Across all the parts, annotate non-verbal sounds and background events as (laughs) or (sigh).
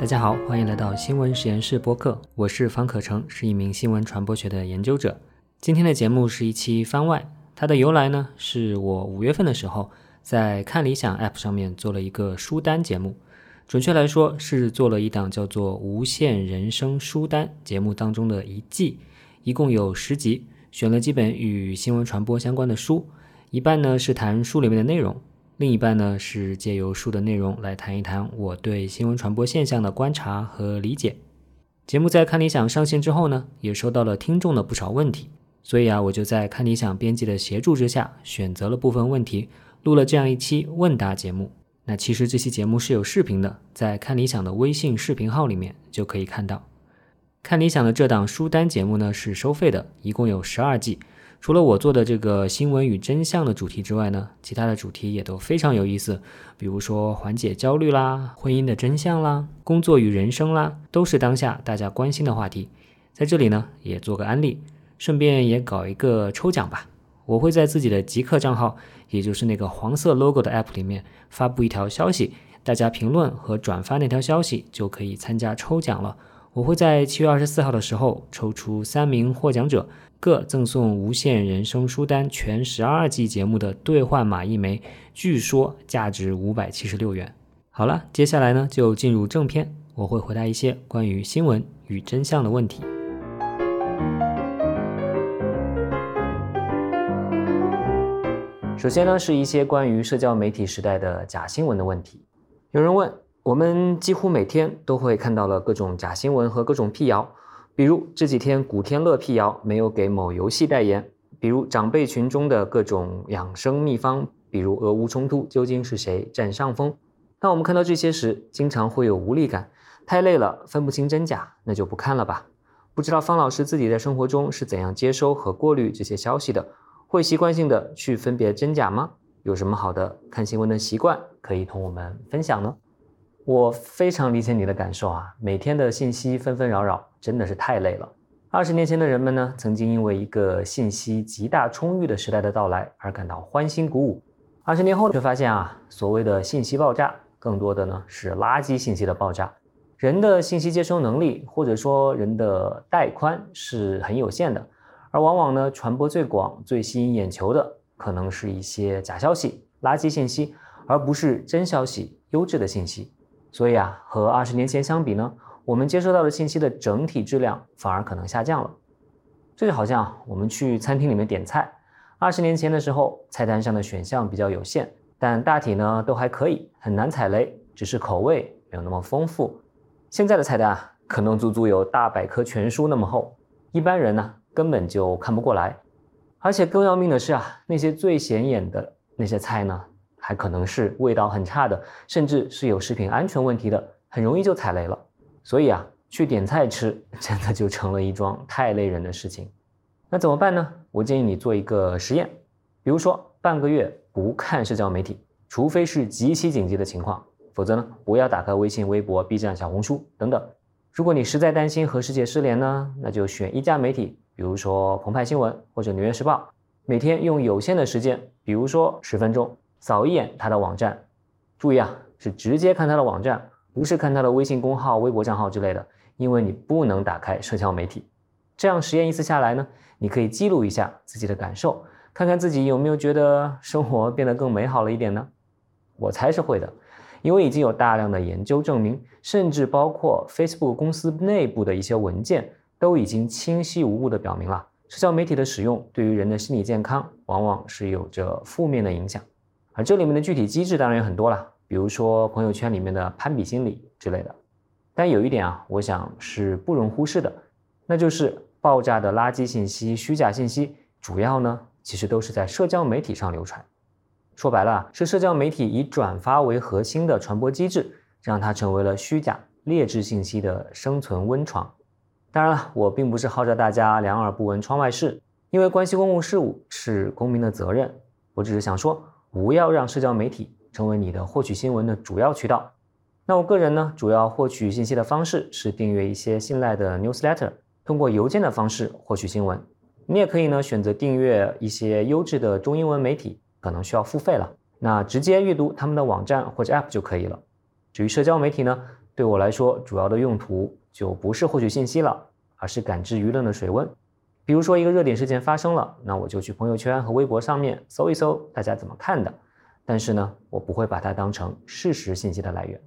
大家好，欢迎来到新闻实验室播客，我是方可成，是一名新闻传播学的研究者。今天的节目是一期番外，它的由来呢，是我五月份的时候在看理想 App 上面做了一个书单节目，准确来说是做了一档叫做《无限人生书单》节目当中的一季，一共有十集，选了几本与新闻传播相关的书，一半呢是谈书里面的内容。另一半呢是借由书的内容来谈一谈我对新闻传播现象的观察和理解。节目在看理想上线之后呢，也收到了听众的不少问题，所以啊，我就在看理想编辑的协助之下，选择了部分问题，录了这样一期问答节目。那其实这期节目是有视频的，在看理想的微信视频号里面就可以看到。看理想的这档书单节目呢是收费的，一共有十二季。除了我做的这个新闻与真相的主题之外呢，其他的主题也都非常有意思。比如说缓解焦虑啦、婚姻的真相啦、工作与人生啦，都是当下大家关心的话题。在这里呢，也做个安利，顺便也搞一个抽奖吧。我会在自己的极客账号，也就是那个黄色 logo 的 app 里面发布一条消息，大家评论和转发那条消息就可以参加抽奖了。我会在七月二十四号的时候抽出三名获奖者。各赠送《无限人生书单》全十二季节目的兑换码一枚，据说价值五百七十六元。好了，接下来呢就进入正片，我会回答一些关于新闻与真相的问题。首先呢是一些关于社交媒体时代的假新闻的问题。有人问，我们几乎每天都会看到了各种假新闻和各种辟谣。比如这几天古天乐辟谣没有给某游戏代言，比如长辈群中的各种养生秘方，比如俄乌冲突究竟是谁占上风？当我们看到这些时，经常会有无力感，太累了，分不清真假，那就不看了吧。不知道方老师自己在生活中是怎样接收和过滤这些消息的？会习惯性的去分别真假吗？有什么好的看新闻的习惯可以同我们分享呢？我非常理解你的感受啊，每天的信息纷纷扰扰，真的是太累了。二十年前的人们呢，曾经因为一个信息极大充裕的时代的到来而感到欢欣鼓舞。二十年后却发现啊，所谓的信息爆炸，更多的呢是垃圾信息的爆炸。人的信息接收能力或者说人的带宽是很有限的，而往往呢传播最广、最吸引眼球的，可能是一些假消息、垃圾信息，而不是真消息、优质的信息。所以啊，和二十年前相比呢，我们接收到的信息的整体质量反而可能下降了。这就好像我们去餐厅里面点菜，二十年前的时候，菜单上的选项比较有限，但大体呢都还可以，很难踩雷，只是口味没有那么丰富。现在的菜单啊，可能足足有大百科全书那么厚，一般人呢根本就看不过来。而且更要命的是啊，那些最显眼的那些菜呢。还可能是味道很差的，甚至是有食品安全问题的，很容易就踩雷了。所以啊，去点菜吃 (laughs) 真的就成了一桩太累人的事情。那怎么办呢？我建议你做一个实验，比如说半个月不看社交媒体，除非是极其紧急的情况，否则呢，不要打开微信、微博、B 站、小红书等等。如果你实在担心和世界失联呢，那就选一家媒体，比如说澎湃新闻或者纽约时报，每天用有限的时间，比如说十分钟。扫一眼他的网站，注意啊，是直接看他的网站，不是看他的微信公号、微博账号之类的，因为你不能打开社交媒体。这样实验一次下来呢，你可以记录一下自己的感受，看看自己有没有觉得生活变得更美好了一点呢？我猜是会的，因为已经有大量的研究证明，甚至包括 Facebook 公司内部的一些文件都已经清晰无误地表明了，社交媒体的使用对于人的心理健康往往是有着负面的影响。这里面的具体机制当然有很多了，比如说朋友圈里面的攀比心理之类的。但有一点啊，我想是不容忽视的，那就是爆炸的垃圾信息、虚假信息，主要呢其实都是在社交媒体上流传。说白了，是社交媒体以转发为核心的传播机制，让它成为了虚假劣质信息的生存温床。当然了，我并不是号召大家两耳不闻窗外事，因为关系公共事务是公民的责任。我只是想说。不要让社交媒体成为你的获取新闻的主要渠道。那我个人呢，主要获取信息的方式是订阅一些信赖的 newsletter，通过邮件的方式获取新闻。你也可以呢选择订阅一些优质的中英文媒体，可能需要付费了。那直接阅读他们的网站或者 app 就可以了。至于社交媒体呢，对我来说，主要的用途就不是获取信息了，而是感知舆论的水温。比如说一个热点事件发生了，那我就去朋友圈和微博上面搜一搜大家怎么看的。但是呢，我不会把它当成事实信息的来源。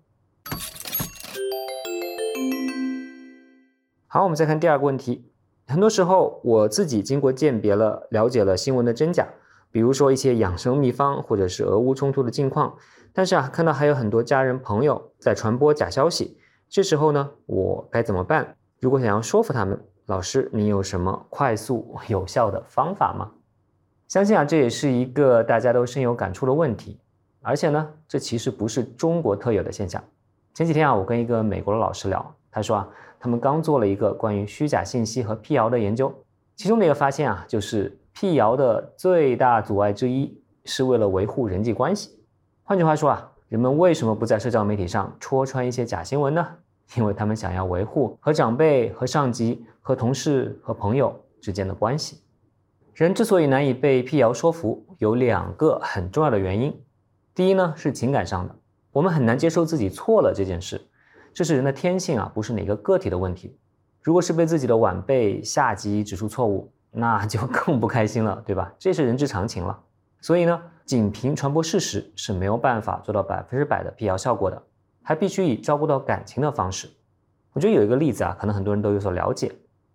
好，我们再看第二个问题。很多时候，我自己经过鉴别了、了解了新闻的真假，比如说一些养生秘方，或者是俄乌冲突的近况。但是啊，看到还有很多家人朋友在传播假消息，这时候呢，我该怎么办？如果想要说服他们，老师，你有什么快速有效的方法吗？相信啊，这也是一个大家都深有感触的问题。而且呢，这其实不是中国特有的现象。前几天啊，我跟一个美国的老师聊，他说啊，他们刚做了一个关于虚假信息和辟谣的研究，其中的一个发现啊，就是辟谣的最大阻碍之一是为了维护人际关系。换句话说啊，人们为什么不在社交媒体上戳穿一些假新闻呢？因为他们想要维护和长辈、和上级、和同事、和朋友之间的关系。人之所以难以被辟谣说服，有两个很重要的原因。第一呢，是情感上的，我们很难接受自己错了这件事，这是人的天性啊，不是哪个个体的问题。如果是被自己的晚辈、下级指出错误，那就 (laughs) 更不开心了，对吧？这是人之常情了。所以呢。仅凭传播事实是没有办法做到百分之百的辟谣效果的，还必须以照顾到感情的方式。我觉得有一个例子啊，可能很多人都有所了解，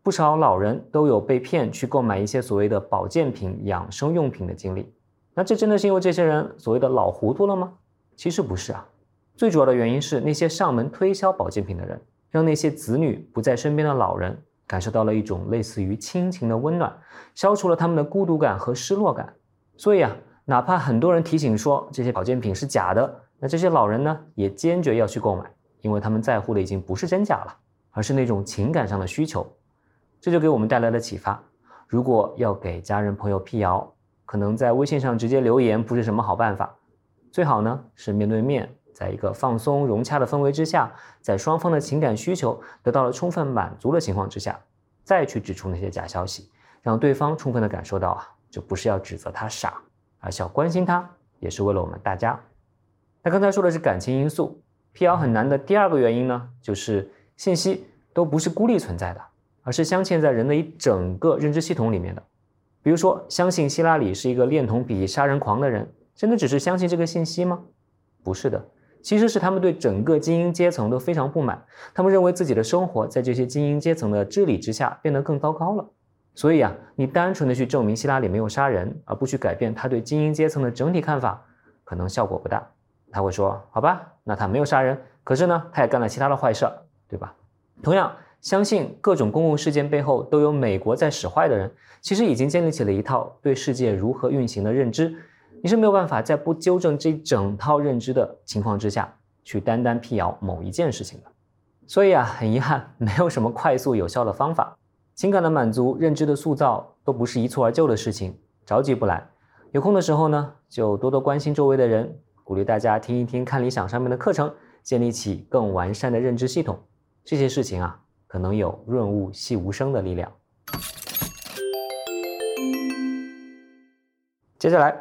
不少老人都有被骗去购买一些所谓的保健品、养生用品的经历。那这真的是因为这些人所谓的老糊涂了吗？其实不是啊，最主要的原因是那些上门推销保健品的人，让那些子女不在身边的老人感受到了一种类似于亲情的温暖，消除了他们的孤独感和失落感。所以啊。哪怕很多人提醒说这些保健品是假的，那这些老人呢也坚决要去购买，因为他们在乎的已经不是真假了，而是那种情感上的需求。这就给我们带来了启发：如果要给家人朋友辟谣，可能在微信上直接留言不是什么好办法，最好呢是面对面，在一个放松融洽的氛围之下，在双方的情感需求得到了充分满足的情况之下，再去指出那些假消息，让对方充分的感受到啊，就不是要指责他傻。而是要关心他，也是为了我们大家。那刚才说的是感情因素，辟谣很难的第二个原因呢，就是信息都不是孤立存在的，而是镶嵌在人的一整个认知系统里面的。比如说，相信希拉里是一个恋童癖、杀人狂的人，真的只是相信这个信息吗？不是的，其实是他们对整个精英阶层都非常不满，他们认为自己的生活在这些精英阶层的治理之下变得更糟糕了。所以啊，你单纯的去证明希拉里没有杀人，而不去改变他对精英阶层的整体看法，可能效果不大。他会说：“好吧，那他没有杀人，可是呢，他也干了其他的坏事，对吧？”同样，相信各种公共事件背后都有美国在使坏的人，其实已经建立起了一套对世界如何运行的认知。你是没有办法在不纠正这整套认知的情况之下去单单辟谣某一件事情的。所以啊，很遗憾，没有什么快速有效的方法。情感的满足、认知的塑造都不是一蹴而就的事情，着急不来。有空的时候呢，就多多关心周围的人，鼓励大家听一听看理想上面的课程，建立起更完善的认知系统。这些事情啊，可能有润物细无声的力量。接下来，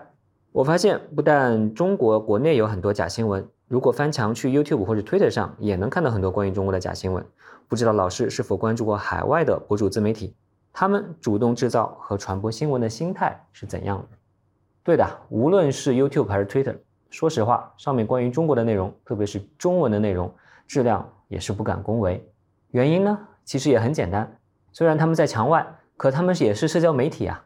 我发现不但中国国内有很多假新闻，如果翻墙去 YouTube 或者 Twitter 上，也能看到很多关于中国的假新闻。不知道老师是否关注过海外的博主自媒体？他们主动制造和传播新闻的心态是怎样的？对的，无论是 YouTube 还是 Twitter，说实话，上面关于中国的内容，特别是中文的内容，质量也是不敢恭维。原因呢，其实也很简单。虽然他们在墙外，可他们也是社交媒体啊。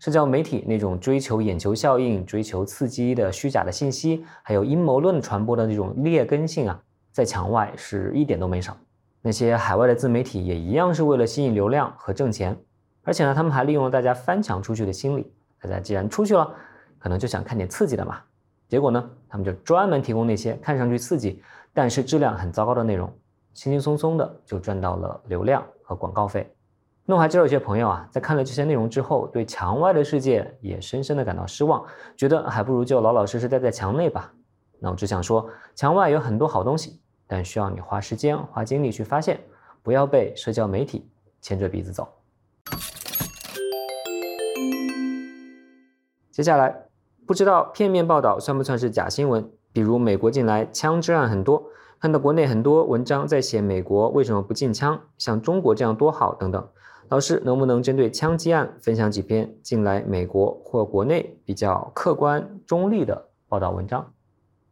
社交媒体那种追求眼球效应、追求刺激的虚假的信息，还有阴谋论传播的那种劣根性啊，在墙外是一点都没少。那些海外的自媒体也一样是为了吸引流量和挣钱，而且呢，他们还利用了大家翻墙出去的心理。大家既然出去了，可能就想看点刺激的嘛。结果呢，他们就专门提供那些看上去刺激，但是质量很糟糕的内容，轻轻松松的就赚到了流量和广告费。那我还知道有些朋友啊，在看了这些内容之后，对墙外的世界也深深的感到失望，觉得还不如就老老实实待在墙内吧。那我只想说，墙外有很多好东西。但需要你花时间、花精力去发现，不要被社交媒体牵着鼻子走。接下来，不知道片面报道算不算是假新闻？比如美国近来枪支案很多，看到国内很多文章在写美国为什么不禁枪，像中国这样多好等等。老师能不能针对枪击案分享几篇近来美国或国内比较客观中立的报道文章？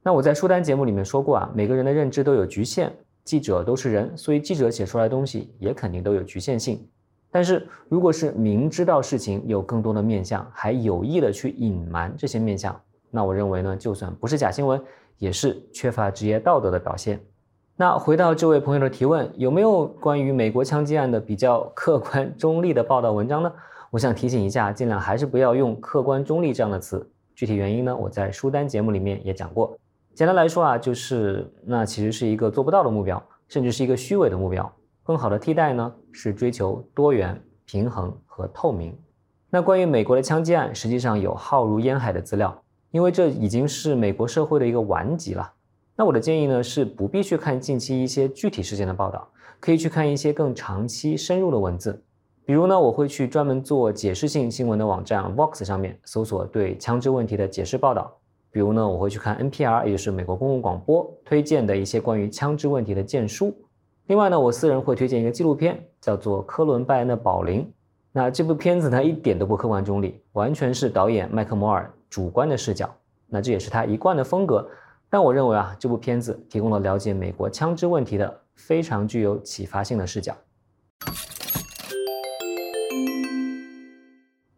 那我在书单节目里面说过啊，每个人的认知都有局限，记者都是人，所以记者写出来的东西也肯定都有局限性。但是如果是明知道事情有更多的面相，还有意的去隐瞒这些面相，那我认为呢，就算不是假新闻，也是缺乏职业道德的表现。那回到这位朋友的提问，有没有关于美国枪击案的比较客观中立的报道文章呢？我想提醒一下，尽量还是不要用客观中立这样的词。具体原因呢，我在书单节目里面也讲过。简单来说啊，就是那其实是一个做不到的目标，甚至是一个虚伪的目标。更好的替代呢，是追求多元、平衡和透明。那关于美国的枪击案，实际上有浩如烟海的资料，因为这已经是美国社会的一个顽疾了。那我的建议呢，是不必去看近期一些具体事件的报道，可以去看一些更长期、深入的文字。比如呢，我会去专门做解释性新闻的网站 Vox 上面搜索对枪支问题的解释报道。比如呢，我会去看 NPR，也就是美国公共广播推荐的一些关于枪支问题的荐书。另外呢，我私人会推荐一个纪录片，叫做《科伦拜恩的保龄》。那这部片子呢，一点都不客观中立，完全是导演麦克摩尔主观的视角。那这也是他一贯的风格。但我认为啊，这部片子提供了了解美国枪支问题的非常具有启发性的视角。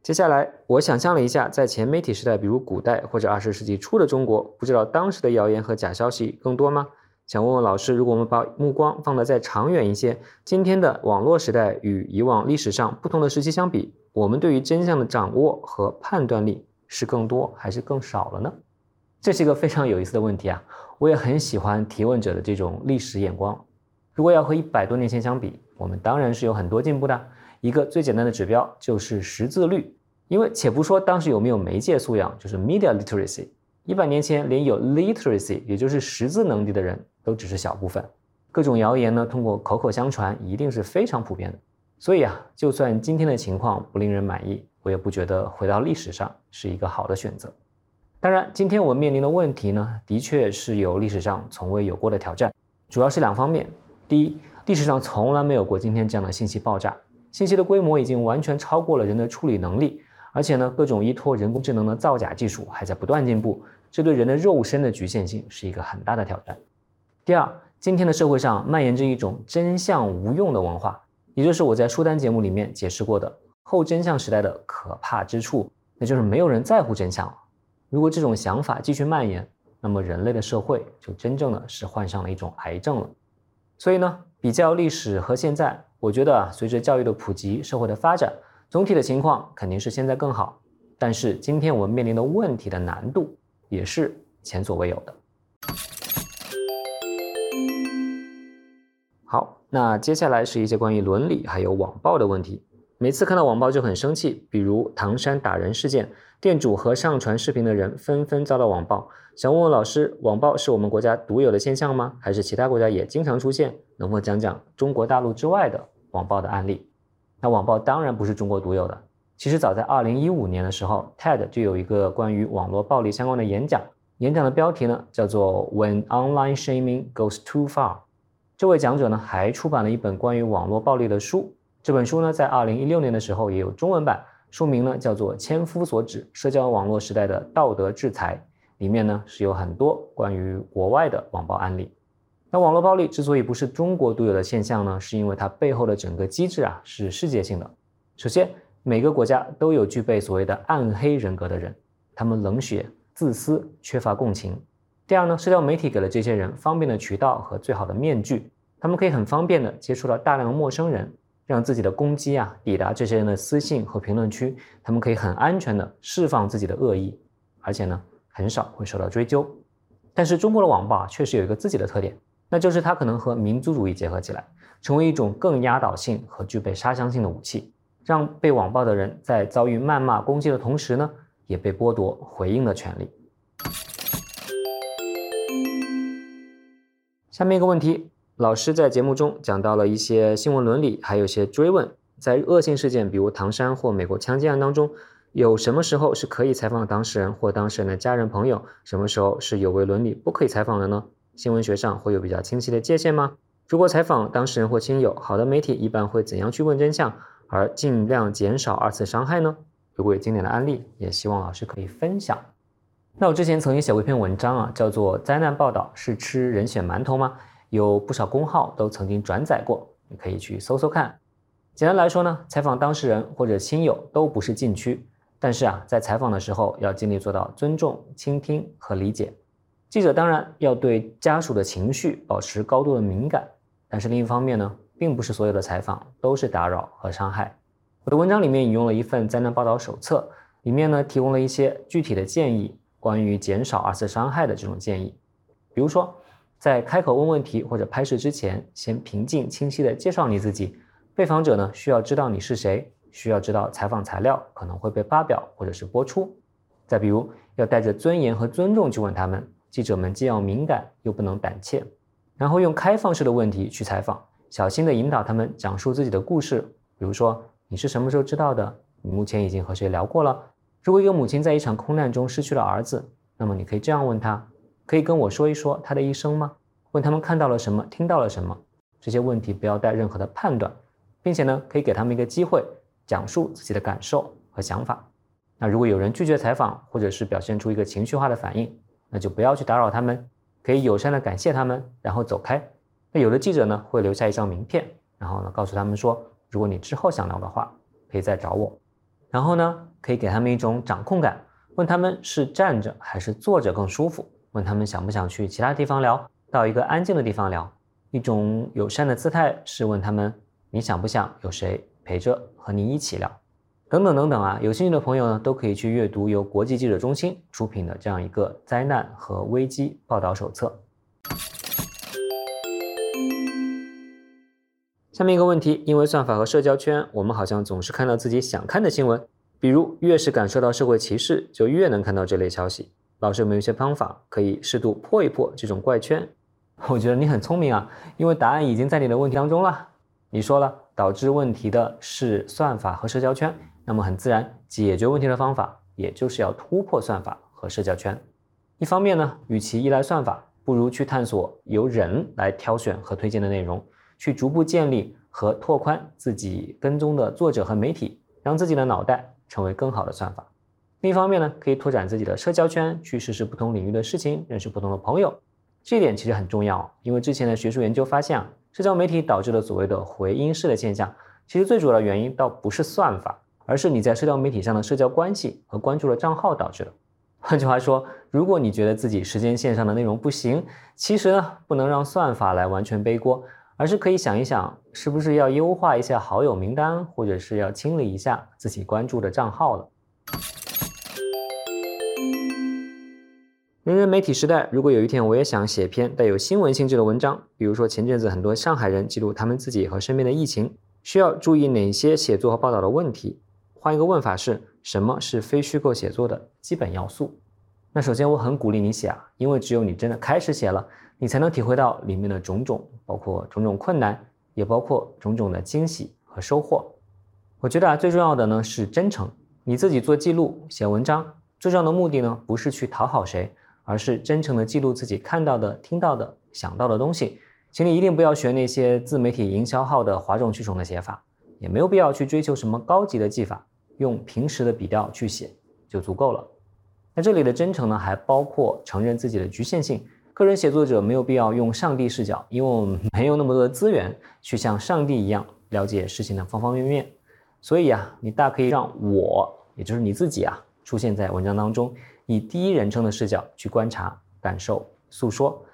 接下来，我想象了一下，在前媒体时代，比如古代或者二十世纪初的中国，不知道当时的谣言和假消息更多吗？想问问老师，如果我们把目光放得再长远一些，今天的网络时代与以往历史上不同的时期相比，我们对于真相的掌握和判断力是更多还是更少了呢？这是一个非常有意思的问题啊！我也很喜欢提问者的这种历史眼光。如果要和一百多年前相比，我们当然是有很多进步的。一个最简单的指标就是识字率，因为且不说当时有没有媒介素养，就是 media literacy，一百年前连有 literacy，也就是识字能力的人都只是小部分。各种谣言呢，通过口口相传，一定是非常普遍的。所以啊，就算今天的情况不令人满意，我也不觉得回到历史上是一个好的选择。当然，今天我们面临的问题呢，的确是有历史上从未有过的挑战，主要是两方面。第一，历史上从来没有过今天这样的信息爆炸。信息的规模已经完全超过了人的处理能力，而且呢，各种依托人工智能的造假技术还在不断进步，这对人的肉身的局限性是一个很大的挑战。第二，今天的社会上蔓延着一种真相无用的文化，也就是我在书单节目里面解释过的后真相时代的可怕之处，那就是没有人在乎真相了。如果这种想法继续蔓延，那么人类的社会就真正的是患上了一种癌症了。所以呢，比较历史和现在。我觉得，随着教育的普及，社会的发展，总体的情况肯定是现在更好。但是今天我们面临的问题的难度也是前所未有的。那接下来是一些关于伦理还有网暴的问题。每次看到网暴就很生气，比如唐山打人事件，店主和上传视频的人纷纷遭到网暴。想问问老师，网暴是我们国家独有的现象吗？还是其他国家也经常出现？能否讲讲中国大陆之外的？网暴的案例，那网暴当然不是中国独有的。其实早在二零一五年的时候，TED 就有一个关于网络暴力相关的演讲，演讲的标题呢叫做 When Online Shaming Goes Too Far。这位讲者呢还出版了一本关于网络暴力的书，这本书呢在二零一六年的时候也有中文版，书名呢叫做《千夫所指：社交网络时代的道德制裁》，里面呢是有很多关于国外的网暴案例。那网络暴力之所以不是中国独有的现象呢，是因为它背后的整个机制啊是世界性的。首先，每个国家都有具备所谓的暗黑人格的人，他们冷血、自私、缺乏共情。第二呢，社交媒体给了这些人方便的渠道和最好的面具，他们可以很方便的接触到大量的陌生人，让自己的攻击啊抵达这些人的私信和评论区，他们可以很安全的释放自己的恶意，而且呢很少会受到追究。但是中国的网暴啊确实有一个自己的特点。那就是它可能和民族主义结合起来，成为一种更压倒性和具备杀伤性的武器，让被网暴的人在遭遇谩骂攻击的同时呢，也被剥夺回应的权利。下面一个问题，老师在节目中讲到了一些新闻伦理，还有一些追问，在恶性事件，比如唐山或美国枪击案当中，有什么时候是可以采访当事人或当事人的家人朋友，什么时候是有违伦理不可以采访的呢？新闻学上会有比较清晰的界限吗？如果采访当事人或亲友，好的媒体一般会怎样去问真相，而尽量减少二次伤害呢？如果有经典的案例，也希望老师可以分享。那我之前曾经写过一篇文章啊，叫做《灾难报道是吃人血馒头吗》，有不少公号都曾经转载过，你可以去搜搜看。简单来说呢，采访当事人或者亲友都不是禁区，但是啊，在采访的时候要尽力做到尊重、倾听和理解。记者当然要对家属的情绪保持高度的敏感，但是另一方面呢，并不是所有的采访都是打扰和伤害。我的文章里面引用了一份灾难报道手册，里面呢提供了一些具体的建议，关于减少二次伤害的这种建议。比如说，在开口问问题或者拍摄之前，先平静清晰地介绍你自己。被访者呢需要知道你是谁，需要知道采访材料可能会被发表或者是播出。再比如，要带着尊严和尊重去问他们。记者们既要敏感又不能胆怯，然后用开放式的问题去采访，小心地引导他们讲述自己的故事。比如说，你是什么时候知道的？你目前已经和谁聊过了？如果一个母亲在一场空难中失去了儿子，那么你可以这样问他：可以跟我说一说他的一生吗？问他们看到了什么，听到了什么？这些问题不要带任何的判断，并且呢，可以给他们一个机会讲述自己的感受和想法。那如果有人拒绝采访，或者是表现出一个情绪化的反应，那就不要去打扰他们，可以友善的感谢他们，然后走开。那有的记者呢会留下一张名片，然后呢告诉他们说，如果你之后想聊的话，可以再找我。然后呢可以给他们一种掌控感，问他们是站着还是坐着更舒服，问他们想不想去其他地方聊，到一个安静的地方聊。一种友善的姿态是问他们，你想不想有谁陪着和你一起聊。等等等等啊，有兴趣的朋友呢，都可以去阅读由国际记者中心出品的这样一个灾难和危机报道手册。下面一个问题，因为算法和社交圈，我们好像总是看到自己想看的新闻，比如越是感受到社会歧视，就越能看到这类消息。老师有没有一些方法可以适度破一破这种怪圈？(laughs) 我觉得你很聪明啊，因为答案已经在你的问题当中了。你说了，导致问题的是算法和社交圈。那么很自然，解决问题的方法也就是要突破算法和社交圈。一方面呢，与其依赖算法，不如去探索由人来挑选和推荐的内容，去逐步建立和拓宽自己跟踪的作者和媒体，让自己的脑袋成为更好的算法。另一方面呢，可以拓展自己的社交圈，去试试不同领域的事情，认识不同的朋友。这一点其实很重要，因为之前的学术研究发现啊，社交媒体导致的所谓的回音式的现象，其实最主要的原因倒不是算法。而是你在社交媒体上的社交关系和关注的账号导致的。换句话说，如果你觉得自己时间线上的内容不行，其实呢不能让算法来完全背锅，而是可以想一想，是不是要优化一下好友名单，或者是要清理一下自己关注的账号了。人人媒体时代，如果有一天我也想写篇带有新闻性质的文章，比如说前阵子很多上海人记录他们自己和身边的疫情，需要注意哪些写作和报道的问题？换一个问法是什么是非虚构写作的基本要素？那首先我很鼓励你写啊，因为只有你真的开始写了，你才能体会到里面的种种，包括种种困难，也包括种种的惊喜和收获。我觉得啊，最重要的呢是真诚。你自己做记录、写文章，最重要的目的呢不是去讨好谁，而是真诚的记录自己看到的、听到的、想到的东西。请你一定不要学那些自媒体营销号的哗众取宠的写法，也没有必要去追求什么高级的技法。用平时的笔调去写就足够了。那这里的真诚呢，还包括承认自己的局限性。个人写作者没有必要用上帝视角，因为我们没有那么多的资源去像上帝一样了解事情的方方面面。所以啊，你大可以让我，也就是你自己啊，出现在文章当中，以第一人称的视角去观察、感受、诉说。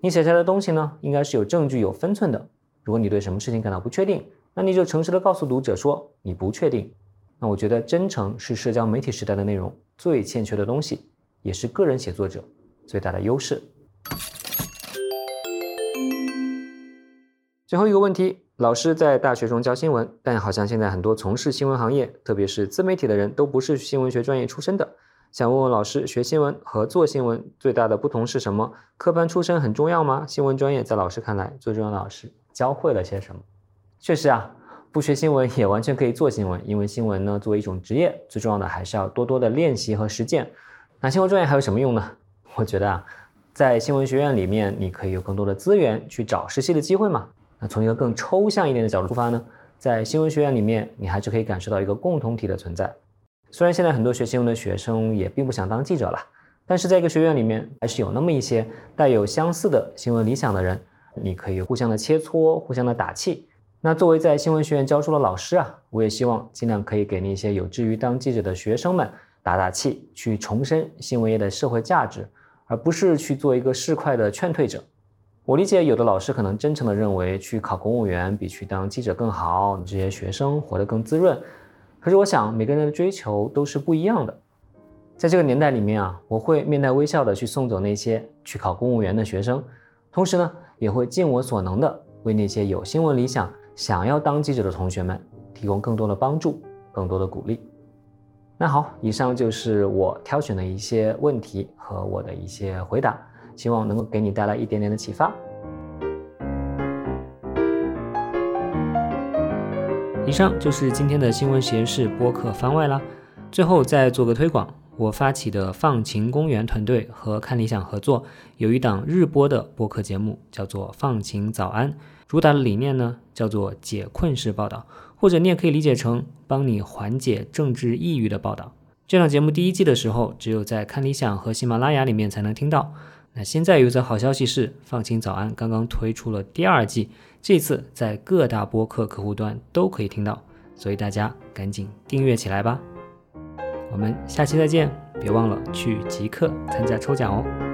你写下来的东西呢，应该是有证据、有分寸的。如果你对什么事情感到不确定，那你就诚实的告诉读者说你不确定。那我觉得真诚是社交媒体时代的内容最欠缺的东西，也是个人写作者最大的优势。最后一个问题，老师在大学中教新闻，但好像现在很多从事新闻行业，特别是自媒体的人都不是新闻学专业出身的。想问问老师，学新闻和做新闻最大的不同是什么？科班出身很重要吗？新闻专业在老师看来最重要的老师教会了些什么？确实啊。不学新闻也完全可以做新闻，因为新闻呢作为一种职业，最重要的还是要多多的练习和实践。那新闻专业还有什么用呢？我觉得啊，在新闻学院里面，你可以有更多的资源去找实习的机会嘛。那从一个更抽象一点的角度出发呢，在新闻学院里面，你还是可以感受到一个共同体的存在。虽然现在很多学新闻的学生也并不想当记者了，但是在一个学院里面，还是有那么一些带有相似的新闻理想的人，你可以互相的切磋，互相的打气。那作为在新闻学院教书的老师啊，我也希望尽量可以给那些有志于当记者的学生们打打气，去重申新闻业的社会价值，而不是去做一个市侩的劝退者。我理解有的老师可能真诚的认为去考公务员比去当记者更好，这些学生活得更滋润。可是我想每个人的追求都是不一样的。在这个年代里面啊，我会面带微笑的去送走那些去考公务员的学生，同时呢，也会尽我所能的为那些有新闻理想。想要当记者的同学们，提供更多的帮助，更多的鼓励。那好，以上就是我挑选的一些问题和我的一些回答，希望能够给你带来一点点的启发。以上就是今天的新闻实验室播客番外啦。最后再做个推广，我发起的放晴公园团队和看理想合作，有一档日播的播客节目，叫做《放晴早安》。主打的理念呢，叫做解困式报道，或者你也可以理解成帮你缓解政治抑郁的报道。这档节目第一季的时候，只有在看理想和喜马拉雅里面才能听到。那现在有一则好消息是，放晴早安刚刚推出了第二季，这次在各大播客客户端都可以听到，所以大家赶紧订阅起来吧。我们下期再见，别忘了去即刻参加抽奖哦。